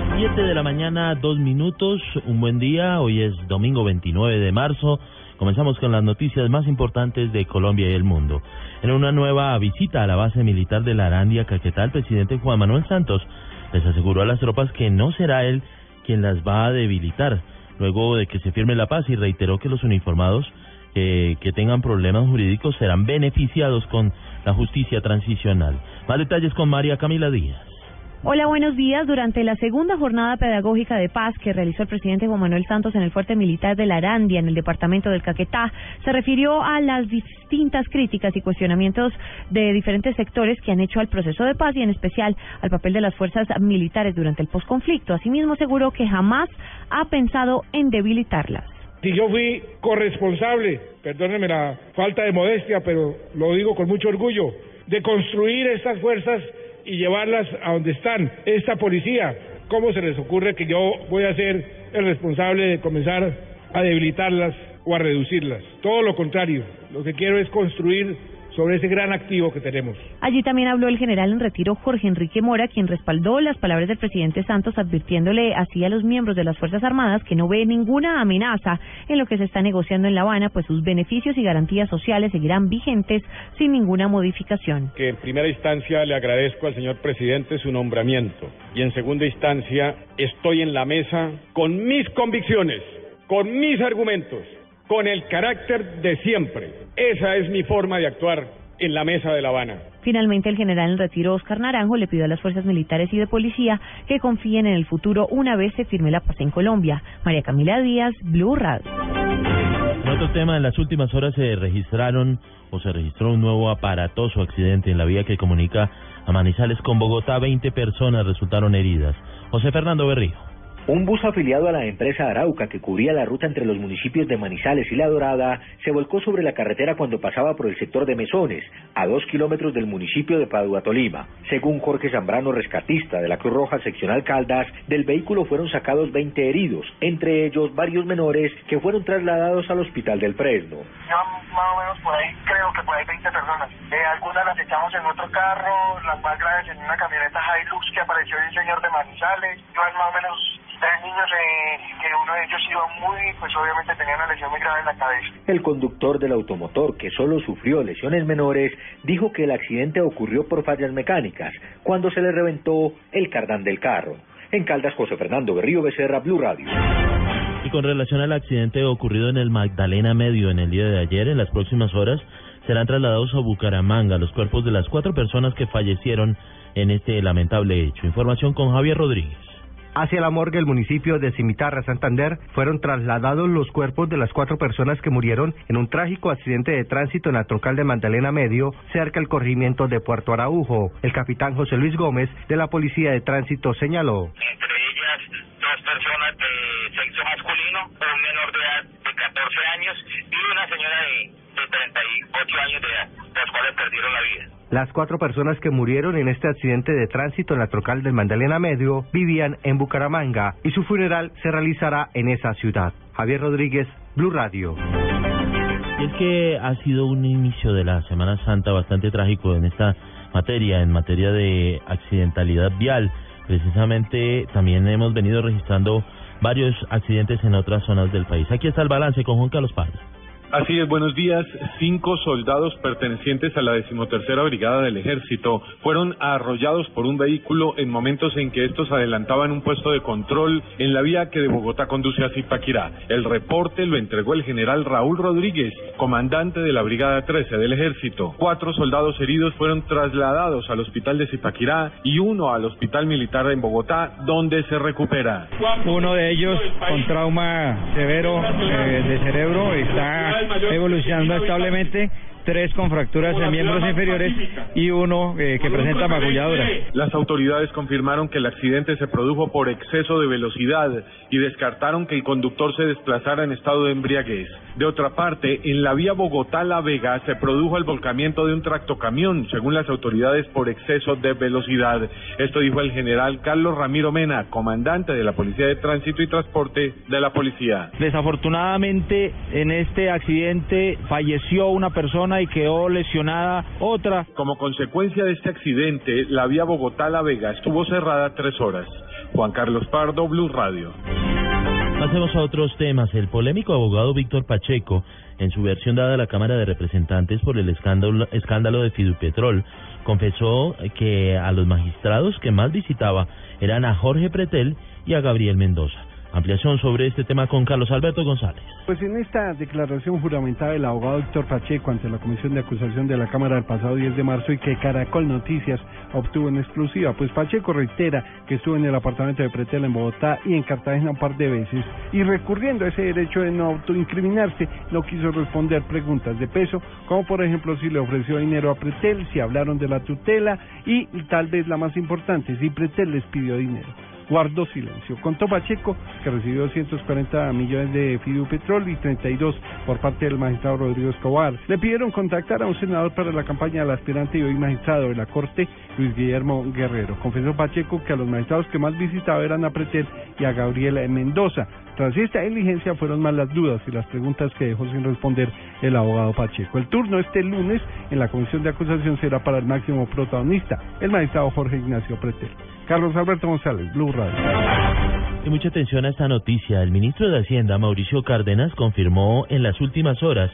Son las 7 de la mañana, dos minutos. Un buen día. Hoy es domingo 29 de marzo. Comenzamos con las noticias más importantes de Colombia y el mundo. En una nueva visita a la base militar de la Arandia, Caquetá, el presidente Juan Manuel Santos les aseguró a las tropas que no será él quien las va a debilitar, luego de que se firme la paz y reiteró que los uniformados que tengan problemas jurídicos serán beneficiados con la justicia transicional. Más detalles con María Camila Díaz. Hola, buenos días. Durante la segunda jornada pedagógica de paz que realizó el presidente Juan Manuel Santos en el fuerte militar de la Arandia, en el departamento del Caquetá, se refirió a las distintas críticas y cuestionamientos de diferentes sectores que han hecho al proceso de paz y en especial al papel de las fuerzas militares durante el posconflicto. Asimismo, aseguró que jamás ha pensado en debilitarlas. Si yo fui corresponsable, perdónenme la falta de modestia, pero lo digo con mucho orgullo, de construir estas fuerzas y llevarlas a donde están. Esta policía, ¿cómo se les ocurre que yo voy a ser el responsable de comenzar a debilitarlas o a reducirlas? Todo lo contrario, lo que quiero es construir sobre ese gran activo que tenemos. Allí también habló el general en retiro Jorge Enrique Mora, quien respaldó las palabras del presidente Santos advirtiéndole así a los miembros de las Fuerzas Armadas que no ve ninguna amenaza en lo que se está negociando en La Habana, pues sus beneficios y garantías sociales seguirán vigentes sin ninguna modificación. Que en primera instancia le agradezco al señor presidente su nombramiento y en segunda instancia estoy en la mesa con mis convicciones, con mis argumentos con el carácter de siempre. Esa es mi forma de actuar en la mesa de La Habana. Finalmente, el general en retiro Oscar Naranjo le pidió a las fuerzas militares y de policía que confíen en el futuro una vez se firme la paz en Colombia. María Camila Díaz, Blue Radio. En otro tema, en las últimas horas se registraron o se registró un nuevo aparatoso accidente en la vía que comunica a Manizales con Bogotá. 20 personas resultaron heridas. José Fernando Berrío. Un bus afiliado a la empresa Arauca que cubría la ruta entre los municipios de Manizales y La Dorada se volcó sobre la carretera cuando pasaba por el sector de Mesones, a dos kilómetros del municipio de Padua, Tolima. Según Jorge Zambrano, rescatista de la Cruz Roja Seccional Caldas, del vehículo fueron sacados 20 heridos, entre ellos varios menores que fueron trasladados al hospital del Fresno. Yo más o menos por ahí creo que por ahí 20 personas. Eh, algunas las echamos en otro carro, las más graves en una camioneta Hilux que apareció el señor de Manizales. Yo más o menos tres niños eh, que uno de ellos iba muy, pues obviamente tenía una lesión muy grave en la cabeza. El conductor del automotor, que solo sufrió lesiones menores, dijo que el accidente ocurrió por fallas mecánicas, cuando se le reventó el cardán del carro. En Caldas, José Fernando Berrío Becerra, Blue Radio. Y con relación al accidente ocurrido en el Magdalena Medio en el día de ayer, en las próximas horas serán trasladados a Bucaramanga los cuerpos de las cuatro personas que fallecieron en este lamentable hecho. Información con Javier Rodríguez. Hacia la morgue del municipio de Cimitarra, Santander, fueron trasladados los cuerpos de las cuatro personas que murieron en un trágico accidente de tránsito en la troncal de Magdalena Medio, cerca del corregimiento de Puerto Araujo. El capitán José Luis Gómez, de la Policía de Tránsito, señaló. Entre ellas, dos personas de sexo masculino, un menor de edad de 14 años y una señora de, de 38 años de edad, las cuales perdieron la vida. Las cuatro personas que murieron en este accidente de tránsito en la trocal del Magdalena Medio vivían en Bucaramanga y su funeral se realizará en esa ciudad. Javier Rodríguez, Blue Radio. Es que ha sido un inicio de la Semana Santa bastante trágico en esta materia, en materia de accidentalidad vial. Precisamente también hemos venido registrando varios accidentes en otras zonas del país. Aquí está el balance con Juan Carlos Paz. Así es, buenos días. Cinco soldados pertenecientes a la decimotercera brigada del ejército fueron arrollados por un vehículo en momentos en que estos adelantaban un puesto de control en la vía que de Bogotá conduce a Zipaquirá. El reporte lo entregó el general Raúl Rodríguez, comandante de la brigada 13 del ejército. Cuatro soldados heridos fueron trasladados al hospital de Zipaquirá y uno al hospital militar en Bogotá, donde se recupera. Uno de ellos con trauma severo eh, de cerebro está evolucionando establemente tres con fracturas en miembros inferiores y uno eh, que presenta magulladura. Las autoridades confirmaron que el accidente se produjo por exceso de velocidad y descartaron que el conductor se desplazara en estado de embriaguez. De otra parte, en la vía Bogotá-La Vega se produjo el volcamiento de un tractocamión, según las autoridades, por exceso de velocidad. Esto dijo el general Carlos Ramiro Mena, comandante de la Policía de Tránsito y Transporte de la Policía. Desafortunadamente, en este accidente falleció una persona y quedó lesionada otra. Como consecuencia de este accidente, la vía Bogotá-La Vega estuvo cerrada tres horas. Juan Carlos Pardo, Blue Radio. Pasemos a otros temas. El polémico abogado Víctor Pacheco, en su versión dada a la Cámara de Representantes por el escándalo, escándalo de Fidupetrol, confesó que a los magistrados que más visitaba eran a Jorge Pretel y a Gabriel Mendoza. Ampliación sobre este tema con Carlos Alberto González. Pues en esta declaración juramentada del abogado Víctor Pacheco ante la Comisión de Acusación de la Cámara el pasado 10 de marzo y que Caracol Noticias obtuvo en exclusiva, pues Pacheco reitera que estuvo en el apartamento de Pretel en Bogotá y en Cartagena un par de veces y recurriendo a ese derecho de no autoincriminarse no quiso responder preguntas de peso, como por ejemplo si le ofreció dinero a Pretel, si hablaron de la tutela y tal vez la más importante, si Pretel les pidió dinero guardó silencio. Contó Pacheco que recibió 240 millones de Fidupetrol y 32 por parte del magistrado Rodrigo Escobar. Le pidieron contactar a un senador para la campaña del aspirante y hoy magistrado de la Corte, Luis Guillermo Guerrero. Confesó Pacheco que a los magistrados que más visitaba eran a Pretel y a Gabriela Mendoza. Tras esta diligencia fueron más las dudas y las preguntas que dejó sin responder el abogado Pacheco. El turno este lunes en la comisión de acusación será para el máximo protagonista, el magistrado Jorge Ignacio Pretel. Carlos Alberto González, Blue Radio. Y mucha atención a esta noticia. El ministro de Hacienda, Mauricio Cárdenas, confirmó en las últimas horas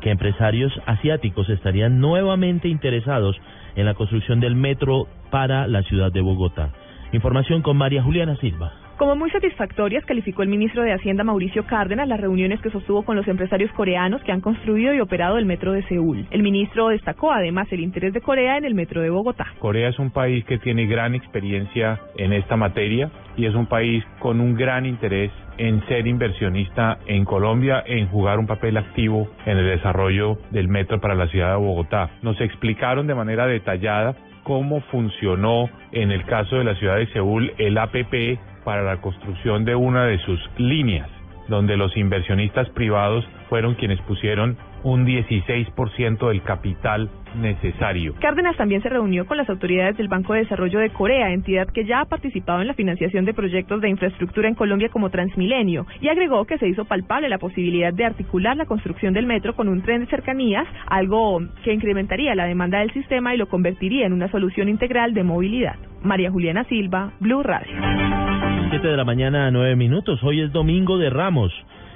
que empresarios asiáticos estarían nuevamente interesados en la construcción del metro para la ciudad de Bogotá. Información con María Juliana Silva. Como muy satisfactorias, calificó el ministro de Hacienda Mauricio Cárdenas las reuniones que sostuvo con los empresarios coreanos que han construido y operado el metro de Seúl. El ministro destacó además el interés de Corea en el metro de Bogotá. Corea es un país que tiene gran experiencia en esta materia y es un país con un gran interés en ser inversionista en Colombia, en jugar un papel activo en el desarrollo del metro para la ciudad de Bogotá. Nos explicaron de manera detallada cómo funcionó en el caso de la ciudad de Seúl el APP para la construcción de una de sus líneas, donde los inversionistas privados fueron quienes pusieron un 16% del capital necesario. Cárdenas también se reunió con las autoridades del Banco de Desarrollo de Corea, entidad que ya ha participado en la financiación de proyectos de infraestructura en Colombia como Transmilenio, y agregó que se hizo palpable la posibilidad de articular la construcción del metro con un tren de cercanías, algo que incrementaría la demanda del sistema y lo convertiría en una solución integral de movilidad. María Juliana Silva, Blue Radio. 7 de la mañana a 9 minutos. Hoy es Domingo de Ramos.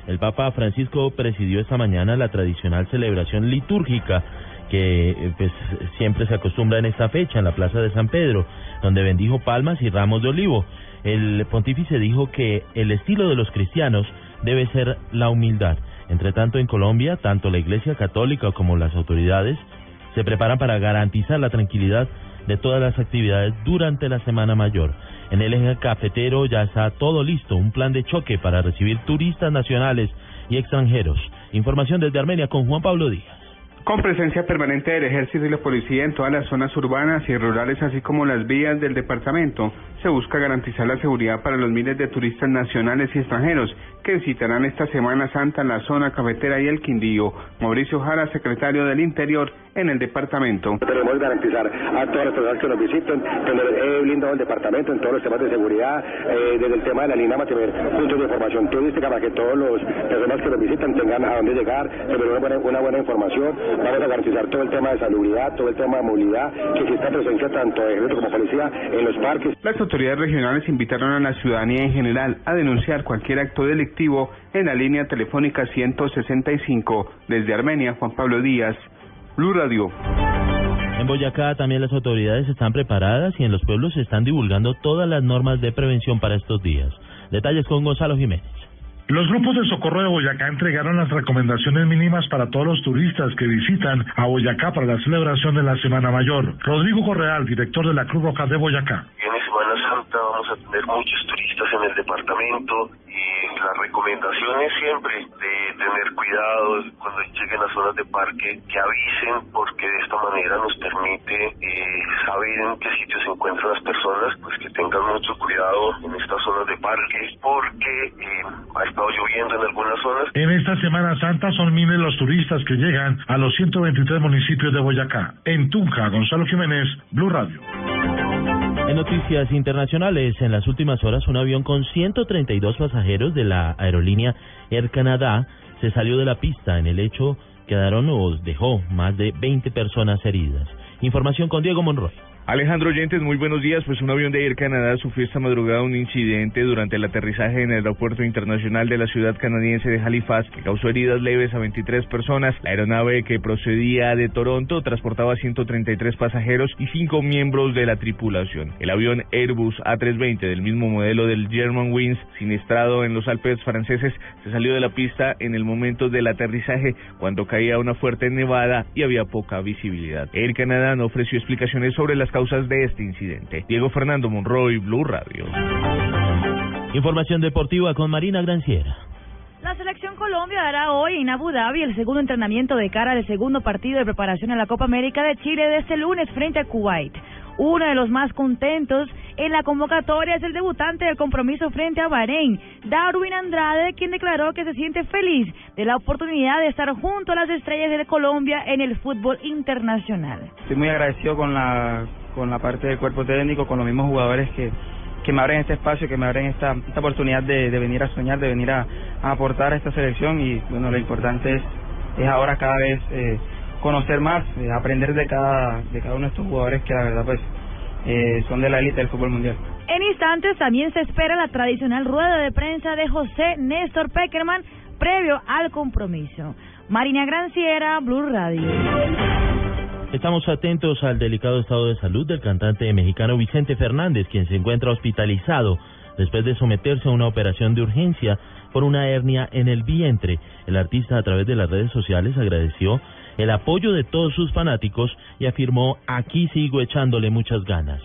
El Papa Francisco presidió esta mañana la tradicional celebración litúrgica que eh, pues siempre se acostumbra en esta fecha en la Plaza de San Pedro, donde bendijo palmas y ramos de olivo. El pontífice dijo que el estilo de los cristianos debe ser la humildad. Entre tanto, en Colombia, tanto la Iglesia Católica como las autoridades se preparan para garantizar la tranquilidad de todas las actividades durante la Semana Mayor. En el eje cafetero ya está todo listo, un plan de choque para recibir turistas nacionales y extranjeros. Información desde Armenia con Juan Pablo Díaz. Con presencia permanente del ejército y la policía en todas las zonas urbanas y rurales, así como las vías del departamento, se busca garantizar la seguridad para los miles de turistas nacionales y extranjeros que visitarán esta Semana Santa en la zona cafetera y el Quindío. Mauricio Jara, secretario del Interior en el departamento. Queremos garantizar a todas las personas que nos visiten, que he blindado el departamento en todos los temas de seguridad, eh, desde el tema de la línea tener puntos de información turística para que todos los personas que nos visitan tengan a dónde llegar, tener una buena, una buena información. Vamos a garantizar todo el tema de salubridad, todo el tema de movilidad, que exista presencia tanto de ejército como policía en los parques. Las autoridades regionales invitaron a la ciudadanía en general a denunciar cualquier acto delictivo en la línea telefónica 165 desde Armenia, Juan Pablo Díaz. Blue Radio. En Boyacá también las autoridades están preparadas y en los pueblos se están divulgando todas las normas de prevención para estos días. Detalles con Gonzalo Jiménez. Los grupos de socorro de Boyacá entregaron las recomendaciones mínimas para todos los turistas que visitan a Boyacá para la celebración de la Semana Mayor. Rodrigo Correal, director de la Cruz Roja de Boyacá. A tener muchos turistas en el departamento y las recomendaciones siempre de tener cuidado cuando lleguen a zonas de parque, que avisen porque de esta manera nos permite eh, saber en qué sitio se encuentran las personas, pues que tengan mucho cuidado en estas zonas de parque porque eh, ha estado lloviendo en algunas zonas. En esta Semana Santa son miles los turistas que llegan a los 123 municipios de Boyacá. En Tunja, Gonzalo Jiménez, Blue Radio. En noticias internacionales, en las últimas horas un avión con 132 pasajeros de la aerolínea Air Canada se salió de la pista. En el hecho quedaron o dejó más de 20 personas heridas. Información con Diego Monroy. Alejandro Oyentes, muy buenos días. Pues un avión de Air Canadá sufrió esta madrugada un incidente durante el aterrizaje en el aeropuerto internacional de la ciudad canadiense de Halifax que causó heridas leves a 23 personas. La aeronave que procedía de Toronto transportaba 133 pasajeros y cinco miembros de la tripulación. El avión Airbus A320 del mismo modelo del Germanwings, siniestrado en los Alpes franceses, se salió de la pista en el momento del aterrizaje cuando caía una fuerte nevada y había poca visibilidad. Air Canada no ofreció explicaciones sobre las causas de este incidente. Diego Fernando Monroy, Blue Radio. Información deportiva con Marina Granciera. La selección Colombia dará hoy en Abu Dhabi el segundo entrenamiento de cara al segundo partido de preparación a la Copa América de Chile de este lunes frente a Kuwait. Uno de los más contentos en la convocatoria es el debutante del compromiso frente a Bahrein, Darwin Andrade, quien declaró que se siente feliz de la oportunidad de estar junto a las estrellas de Colombia en el fútbol internacional. Estoy muy agradecido con la, con la parte del cuerpo técnico, con los mismos jugadores que, que me abren este espacio, que me abren esta, esta oportunidad de, de venir a soñar, de venir a, aportar a esta selección y bueno, lo importante es, es ahora cada vez eh, conocer más, eh, aprender de cada, de cada uno de estos jugadores que la verdad pues eh, son de la élite del fútbol mundial. En instantes también se espera la tradicional rueda de prensa de José Néstor Peckerman previo al compromiso. Marina Granciera, Blue Radio. Estamos atentos al delicado estado de salud del cantante mexicano Vicente Fernández, quien se encuentra hospitalizado después de someterse a una operación de urgencia por una hernia en el vientre. El artista a través de las redes sociales agradeció el apoyo de todos sus fanáticos y afirmó aquí sigo echándole muchas ganas.